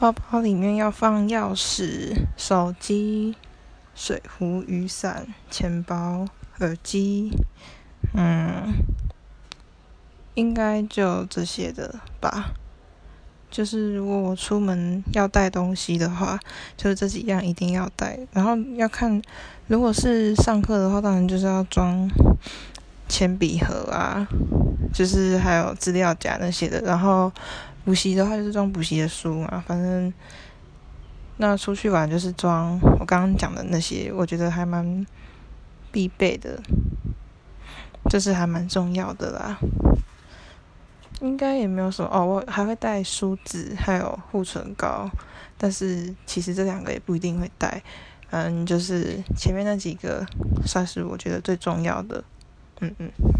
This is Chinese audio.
包包里面要放钥匙、手机、水壶、雨伞、钱包、耳机，嗯，应该就这些的吧。就是如果我出门要带东西的话，就是这几样一定要带。然后要看，如果是上课的话，当然就是要装铅笔盒啊，就是还有资料夹那些的。然后。补习的话就是装补习的书嘛，反正那出去玩就是装我刚刚讲的那些，我觉得还蛮必备的，就是还蛮重要的啦。应该也没有什么哦，我还会带梳子，还有护唇膏，但是其实这两个也不一定会带，嗯，就是前面那几个算是我觉得最重要的，嗯嗯。